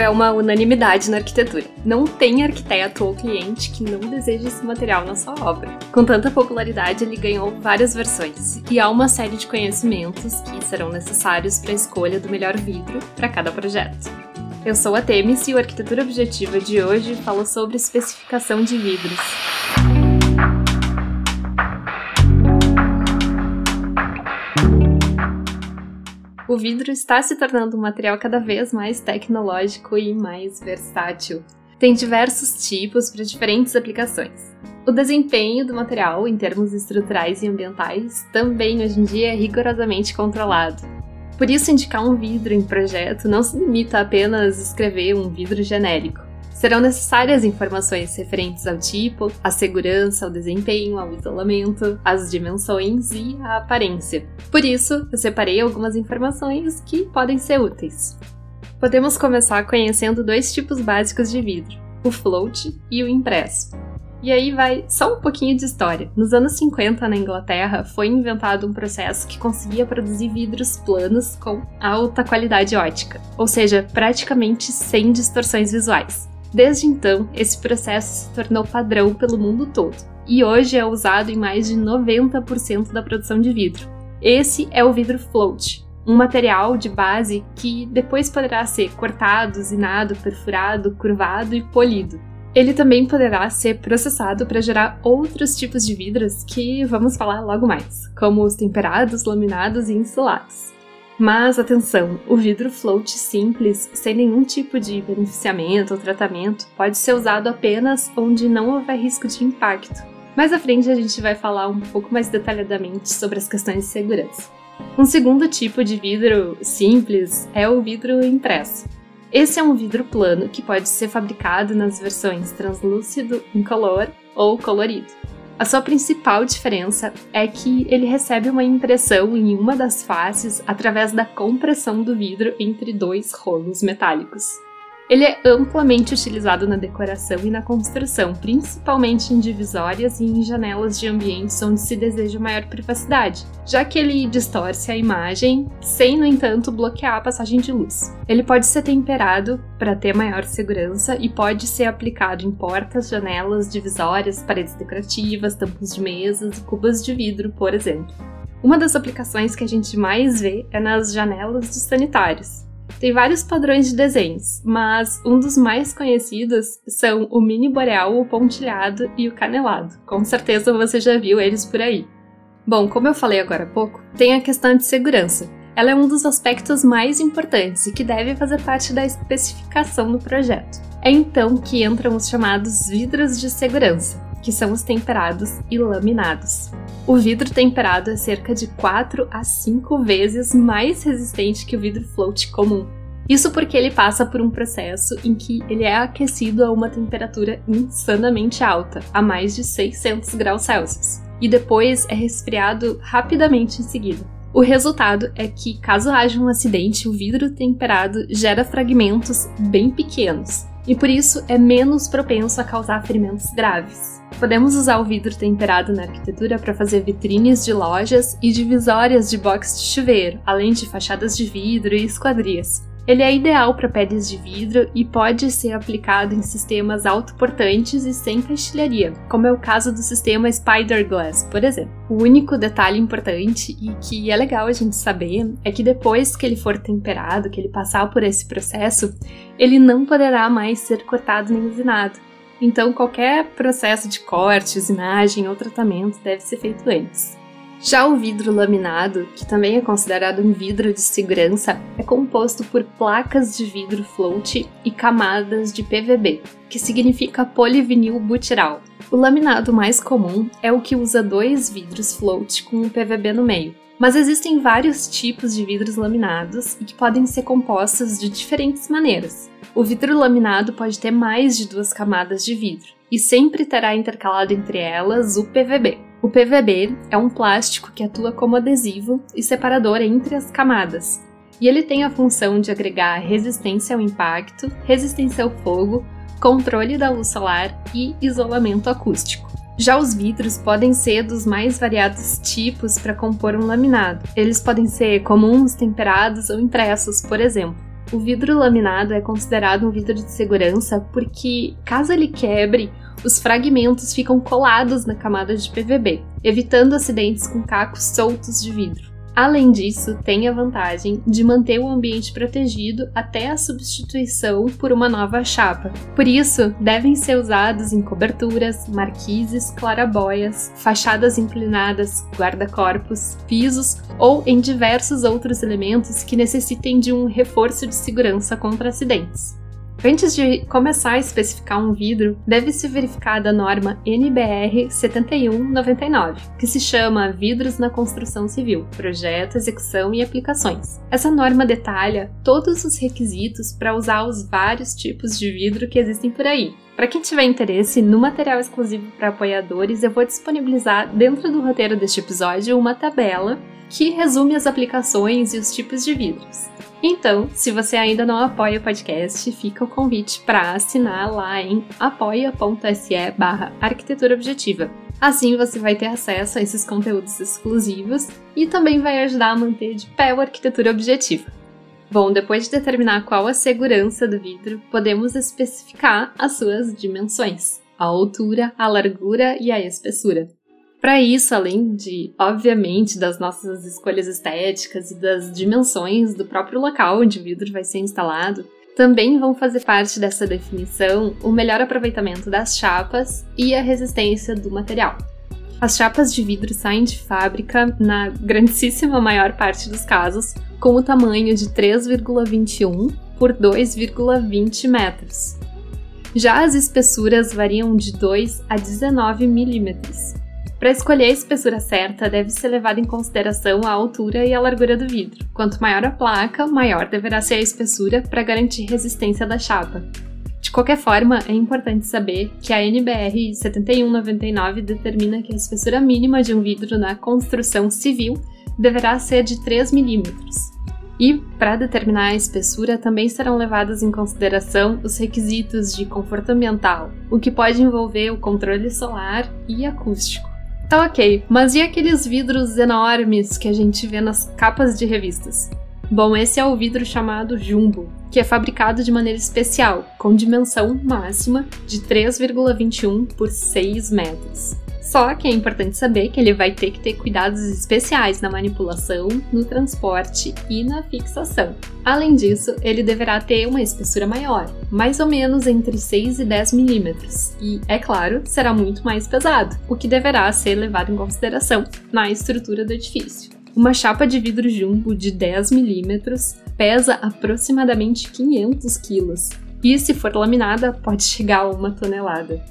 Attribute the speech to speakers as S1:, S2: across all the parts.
S1: é uma unanimidade na arquitetura. Não tem arquiteto ou cliente que não deseje esse material na sua obra. Com tanta popularidade, ele ganhou várias versões e há uma série de conhecimentos que serão necessários para a escolha do melhor vidro para cada projeto. Eu sou a Temis e o Arquitetura Objetiva de hoje fala sobre especificação de vidros. O vidro está se tornando um material cada vez mais tecnológico e mais versátil. Tem diversos tipos para diferentes aplicações. O desempenho do material em termos estruturais e ambientais também hoje em dia é rigorosamente controlado. Por isso, indicar um vidro em projeto não se limita a apenas escrever um vidro genérico. Serão necessárias informações referentes ao tipo, à segurança, ao desempenho, ao isolamento, às dimensões e à aparência. Por isso, eu separei algumas informações que podem ser úteis. Podemos começar conhecendo dois tipos básicos de vidro: o float e o impresso. E aí vai só um pouquinho de história. Nos anos 50, na Inglaterra, foi inventado um processo que conseguia produzir vidros planos com alta qualidade ótica, ou seja, praticamente sem distorções visuais. Desde então, esse processo se tornou padrão pelo mundo todo e hoje é usado em mais de 90% da produção de vidro. Esse é o vidro float, um material de base que depois poderá ser cortado, usinado, perfurado, curvado e polido. Ele também poderá ser processado para gerar outros tipos de vidros que vamos falar logo mais, como os temperados, laminados e insulados. Mas atenção, o vidro float simples, sem nenhum tipo de beneficiamento ou tratamento, pode ser usado apenas onde não houver risco de impacto. Mais à frente a gente vai falar um pouco mais detalhadamente sobre as questões de segurança. Um segundo tipo de vidro simples é o vidro impresso. Esse é um vidro plano que pode ser fabricado nas versões translúcido, incolor ou colorido. A sua principal diferença é que ele recebe uma impressão em uma das faces através da compressão do vidro entre dois rolos metálicos. Ele é amplamente utilizado na decoração e na construção, principalmente em divisórias e em janelas de ambientes onde se deseja maior privacidade, já que ele distorce a imagem sem, no entanto, bloquear a passagem de luz. Ele pode ser temperado para ter maior segurança e pode ser aplicado em portas, janelas, divisórias, paredes decorativas, tampas de mesas e cubas de vidro, por exemplo. Uma das aplicações que a gente mais vê é nas janelas dos sanitários, tem vários padrões de desenhos, mas um dos mais conhecidos são o mini boreal, o pontilhado e o canelado. Com certeza você já viu eles por aí. Bom, como eu falei agora há pouco, tem a questão de segurança. Ela é um dos aspectos mais importantes e que deve fazer parte da especificação do projeto. É então que entram os chamados vidros de segurança, que são os temperados e laminados. O vidro temperado é cerca de 4 a 5 vezes mais resistente que o vidro float comum. Isso porque ele passa por um processo em que ele é aquecido a uma temperatura insanamente alta, a mais de 600 graus Celsius, e depois é resfriado rapidamente em seguida. O resultado é que, caso haja um acidente, o vidro temperado gera fragmentos bem pequenos, e por isso é menos propenso a causar ferimentos graves. Podemos usar o vidro temperado na arquitetura para fazer vitrines de lojas e divisórias de box de chuveiro, além de fachadas de vidro e esquadrias. Ele é ideal para pedras de vidro e pode ser aplicado em sistemas autoportantes e sem pastilharia, como é o caso do sistema Spider Glass, por exemplo. O único detalhe importante e que é legal a gente saber é que depois que ele for temperado, que ele passar por esse processo, ele não poderá mais ser cortado nem usinado. Então, qualquer processo de corte, usinagem ou tratamento deve ser feito antes. Já o vidro laminado, que também é considerado um vidro de segurança, é composto por placas de vidro float e camadas de PVB, que significa polivinil butiral. O laminado mais comum é o que usa dois vidros float com um PVB no meio. Mas existem vários tipos de vidros laminados e que podem ser compostos de diferentes maneiras. O vidro laminado pode ter mais de duas camadas de vidro e sempre terá intercalado entre elas o PVB. O PVB é um plástico que atua como adesivo e separador entre as camadas, e ele tem a função de agregar resistência ao impacto, resistência ao fogo, controle da luz solar e isolamento acústico. Já os vidros podem ser dos mais variados tipos para compor um laminado. Eles podem ser comuns, temperados ou impressos, por exemplo. O vidro laminado é considerado um vidro de segurança porque, caso ele quebre, os fragmentos ficam colados na camada de PVB, evitando acidentes com cacos soltos de vidro. Além disso, tem a vantagem de manter o ambiente protegido até a substituição por uma nova chapa. Por isso, devem ser usados em coberturas, marquises, clarabóias, fachadas inclinadas, guarda-corpos, pisos ou em diversos outros elementos que necessitem de um reforço de segurança contra acidentes. Antes de começar a especificar um vidro, deve-se verificar a norma NBR 7199, que se chama Vidros na Construção Civil, Projeto, Execução e Aplicações. Essa norma detalha todos os requisitos para usar os vários tipos de vidro que existem por aí, para quem tiver interesse no material exclusivo para apoiadores, eu vou disponibilizar dentro do roteiro deste episódio uma tabela que resume as aplicações e os tipos de vidros. Então, se você ainda não apoia o podcast, fica o convite para assinar lá em apoia.se barra arquitetura objetiva. Assim você vai ter acesso a esses conteúdos exclusivos e também vai ajudar a manter de pé a arquitetura objetiva. Bom, depois de determinar qual a segurança do vidro, podemos especificar as suas dimensões: a altura, a largura e a espessura. Para isso, além de, obviamente, das nossas escolhas estéticas e das dimensões do próprio local onde o vidro vai ser instalado, também vão fazer parte dessa definição o melhor aproveitamento das chapas e a resistência do material. As chapas de vidro saem de fábrica, na grandíssima maior parte dos casos, com o tamanho de 3,21 por 2,20 metros. Já as espessuras variam de 2 a 19 milímetros, para escolher a espessura certa, deve ser levado em consideração a altura e a largura do vidro. Quanto maior a placa, maior deverá ser a espessura para garantir resistência da chapa. De qualquer forma, é importante saber que a NBR 7199 determina que a espessura mínima de um vidro na construção civil deverá ser de 3 milímetros. E, para determinar a espessura, também serão levados em consideração os requisitos de conforto ambiental, o que pode envolver o controle solar e acústico. Tá ok, mas e aqueles vidros enormes que a gente vê nas capas de revistas? Bom, esse é o vidro chamado Jumbo, que é fabricado de maneira especial, com dimensão máxima de 3,21 por 6 metros. Só que é importante saber que ele vai ter que ter cuidados especiais na manipulação, no transporte e na fixação. Além disso, ele deverá ter uma espessura maior, mais ou menos entre 6 e 10 milímetros, e, é claro, será muito mais pesado, o que deverá ser levado em consideração na estrutura do edifício. Uma chapa de vidro jumbo de 10 milímetros pesa aproximadamente 500 quilos, e se for laminada, pode chegar a uma tonelada.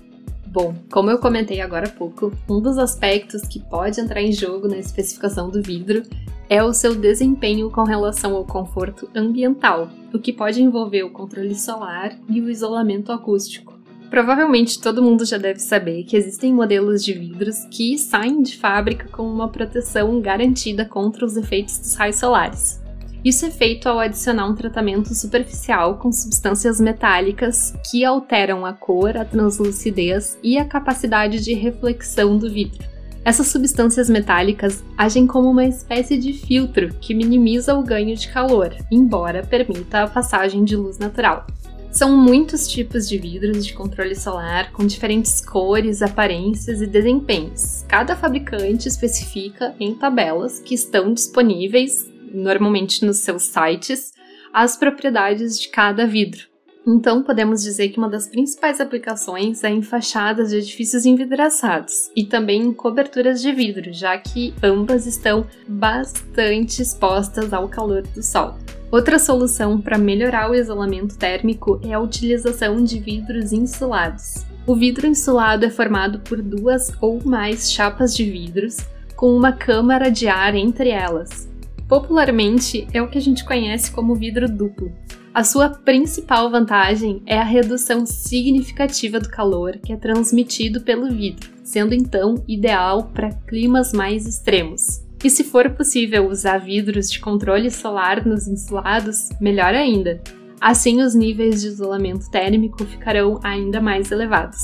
S1: Bom, como eu comentei agora há pouco, um dos aspectos que pode entrar em jogo na especificação do vidro é o seu desempenho com relação ao conforto ambiental, o que pode envolver o controle solar e o isolamento acústico. Provavelmente todo mundo já deve saber que existem modelos de vidros que saem de fábrica com uma proteção garantida contra os efeitos dos raios solares. Isso é feito ao adicionar um tratamento superficial com substâncias metálicas que alteram a cor, a translucidez e a capacidade de reflexão do vidro. Essas substâncias metálicas agem como uma espécie de filtro que minimiza o ganho de calor, embora permita a passagem de luz natural. São muitos tipos de vidros de controle solar com diferentes cores, aparências e desempenhos. Cada fabricante especifica em tabelas que estão disponíveis normalmente nos seus sites, as propriedades de cada vidro. Então, podemos dizer que uma das principais aplicações é em fachadas de edifícios envidraçados e também em coberturas de vidro, já que ambas estão bastante expostas ao calor do sol. Outra solução para melhorar o isolamento térmico é a utilização de vidros insulados. O vidro insulado é formado por duas ou mais chapas de vidros com uma câmara de ar entre elas, Popularmente, é o que a gente conhece como vidro duplo. A sua principal vantagem é a redução significativa do calor que é transmitido pelo vidro, sendo então ideal para climas mais extremos. E se for possível usar vidros de controle solar nos insulados, melhor ainda. Assim, os níveis de isolamento térmico ficarão ainda mais elevados.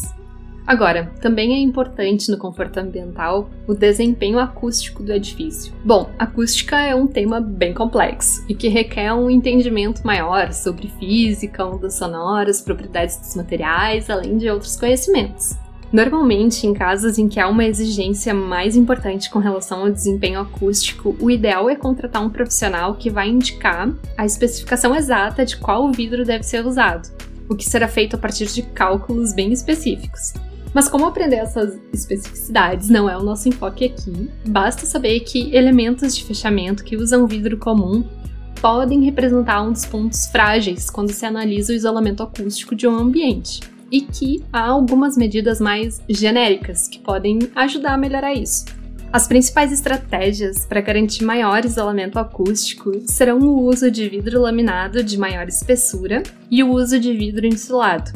S1: Agora, também é importante no conforto ambiental o desempenho acústico do edifício. Bom, acústica é um tema bem complexo e que requer um entendimento maior sobre física, ondas sonoras, propriedades dos materiais, além de outros conhecimentos. Normalmente, em casos em que há uma exigência mais importante com relação ao desempenho acústico, o ideal é contratar um profissional que vai indicar a especificação exata de qual vidro deve ser usado, o que será feito a partir de cálculos bem específicos. Mas como aprender essas especificidades não é o nosso enfoque aqui, basta saber que elementos de fechamento que usam vidro comum podem representar um dos pontos frágeis quando se analisa o isolamento acústico de um ambiente, e que há algumas medidas mais genéricas que podem ajudar a melhorar isso. As principais estratégias para garantir maior isolamento acústico serão o uso de vidro laminado de maior espessura e o uso de vidro insulado,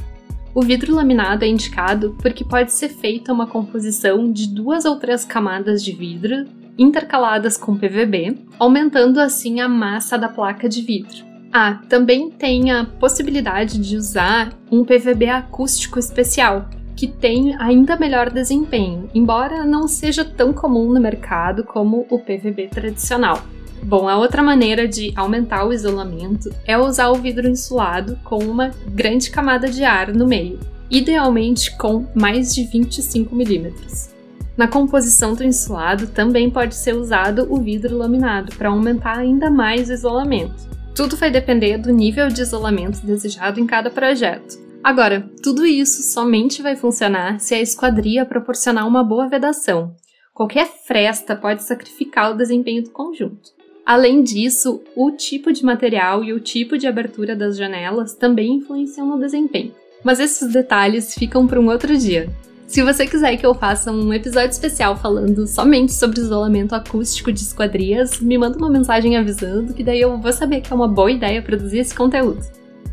S1: o vidro laminado é indicado porque pode ser feita uma composição de duas ou três camadas de vidro intercaladas com PVB, aumentando assim a massa da placa de vidro. Ah, também tem a possibilidade de usar um PVB acústico especial, que tem ainda melhor desempenho, embora não seja tão comum no mercado como o PVB tradicional. Bom, a outra maneira de aumentar o isolamento é usar o vidro insulado com uma grande camada de ar no meio, idealmente com mais de 25 milímetros. Na composição do insulado também pode ser usado o vidro laminado para aumentar ainda mais o isolamento. Tudo vai depender do nível de isolamento desejado em cada projeto. Agora, tudo isso somente vai funcionar se a esquadria proporcionar uma boa vedação. Qualquer fresta pode sacrificar o desempenho do conjunto. Além disso, o tipo de material e o tipo de abertura das janelas também influenciam no desempenho. Mas esses detalhes ficam para um outro dia. Se você quiser que eu faça um episódio especial falando somente sobre isolamento acústico de esquadrias, me manda uma mensagem avisando que daí eu vou saber que é uma boa ideia produzir esse conteúdo.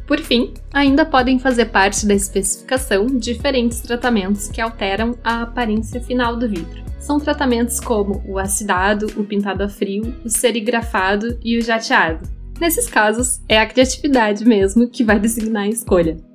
S1: Por fim, ainda podem fazer parte da especificação diferentes tratamentos que alteram a aparência final do vidro. São tratamentos como o acidado, o pintado a frio, o serigrafado e o jateado. Nesses casos, é a criatividade mesmo que vai designar a escolha.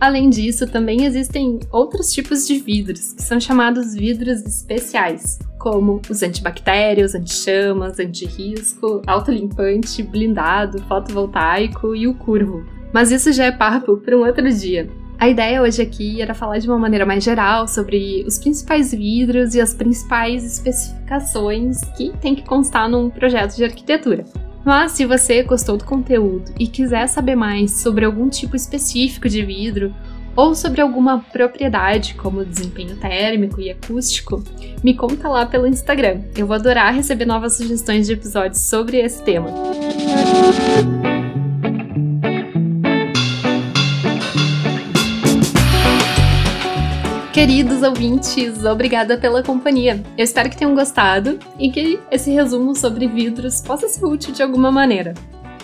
S1: Além disso, também existem outros tipos de vidros, que são chamados vidros especiais, como os antibactérios, anti-chamas, anti-risco, autolimpante, blindado, fotovoltaico e o curvo. Mas isso já é papo para um outro dia. A ideia hoje aqui era falar de uma maneira mais geral sobre os principais vidros e as principais especificações que tem que constar num projeto de arquitetura. Mas se você gostou do conteúdo e quiser saber mais sobre algum tipo específico de vidro ou sobre alguma propriedade como desempenho térmico e acústico, me conta lá pelo Instagram. Eu vou adorar receber novas sugestões de episódios sobre esse tema. Queridos ouvintes, obrigada pela companhia. Eu espero que tenham gostado e que esse resumo sobre vidros possa ser útil de alguma maneira.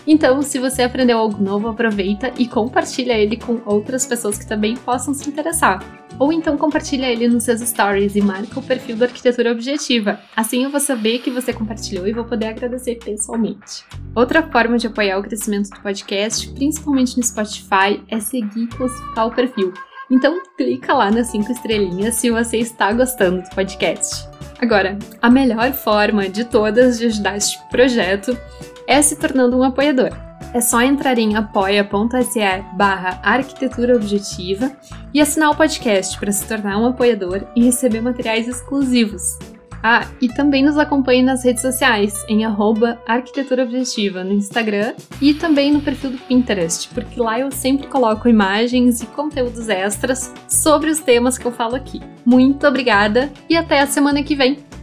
S1: Então, se você aprendeu algo novo, aproveita e compartilha ele com outras pessoas que também possam se interessar. Ou então compartilha ele nos seus stories e marca o perfil da Arquitetura Objetiva. Assim eu vou saber que você compartilhou e vou poder agradecer pessoalmente. Outra forma de apoiar o crescimento do podcast, principalmente no Spotify, é seguir e classificar o perfil. Então clica lá nas cinco estrelinhas se você está gostando do podcast. Agora, a melhor forma de todas de ajudar este projeto é se tornando um apoiador. É só entrar em apoia.se barra arquitetura objetiva e assinar o podcast para se tornar um apoiador e receber materiais exclusivos. Ah, e também nos acompanhe nas redes sociais, em arroba arquitetura objetiva no Instagram e também no perfil do Pinterest, porque lá eu sempre coloco imagens e conteúdos extras sobre os temas que eu falo aqui. Muito obrigada e até a semana que vem!